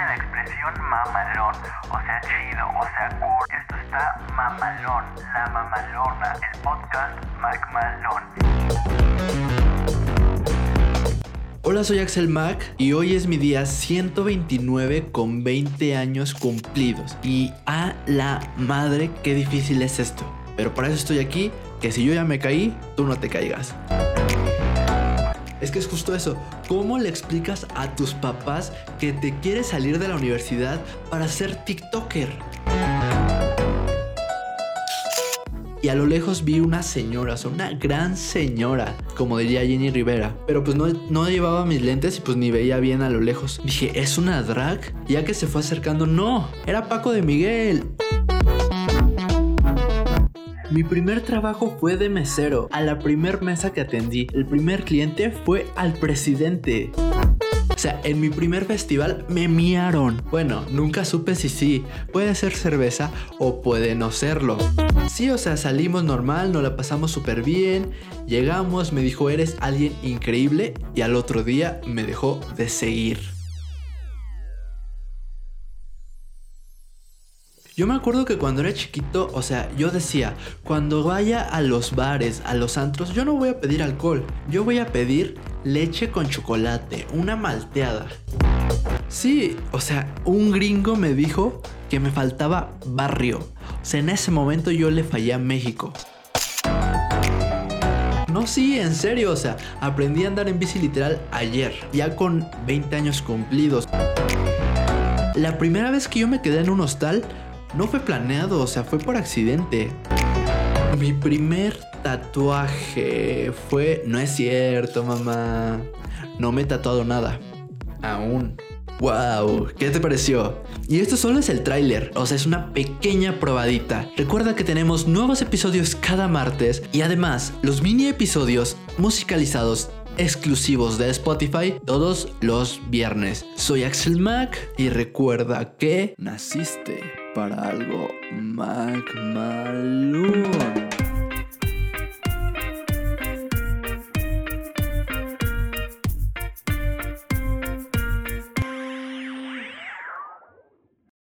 de la expresión mamalón, o sea chido, o sea cool. Esto está mamalón, la mamalona, el podcast Mac Malón. Hola, soy Axel Mac y hoy es mi día 129 con 20 años cumplidos. Y a la madre, qué difícil es esto. Pero para eso estoy aquí, que si yo ya me caí, tú no te caigas. Es que es justo eso. ¿Cómo le explicas a tus papás que te quieres salir de la universidad para ser TikToker? Y a lo lejos vi una señora, o sea, una gran señora, como diría Jenny Rivera. Pero pues no, no llevaba mis lentes y pues ni veía bien a lo lejos. Dije, ¿es una drag? Ya que se fue acercando, no, era Paco de Miguel. Mi primer trabajo fue de mesero. A la primer mesa que atendí, el primer cliente fue al presidente. O sea, en mi primer festival me miaron. Bueno, nunca supe si sí. Puede ser cerveza o puede no serlo. Sí, o sea, salimos normal, nos la pasamos súper bien. Llegamos, me dijo, eres alguien increíble. Y al otro día me dejó de seguir. Yo me acuerdo que cuando era chiquito, o sea, yo decía, cuando vaya a los bares, a los antros, yo no voy a pedir alcohol, yo voy a pedir leche con chocolate, una malteada. Sí, o sea, un gringo me dijo que me faltaba barrio. O sea, en ese momento yo le fallé a México. No, sí, en serio, o sea, aprendí a andar en bici literal ayer, ya con 20 años cumplidos. La primera vez que yo me quedé en un hostal, no fue planeado, o sea, fue por accidente. Mi primer tatuaje fue... No es cierto, mamá. No me he tatuado nada. Aún. ¡Wow! ¿Qué te pareció? Y esto solo es el tráiler, o sea, es una pequeña probadita. Recuerda que tenemos nuevos episodios cada martes y además los mini episodios musicalizados exclusivos de Spotify todos los viernes. Soy Axel Mac y recuerda que naciste para algo Mac Malone.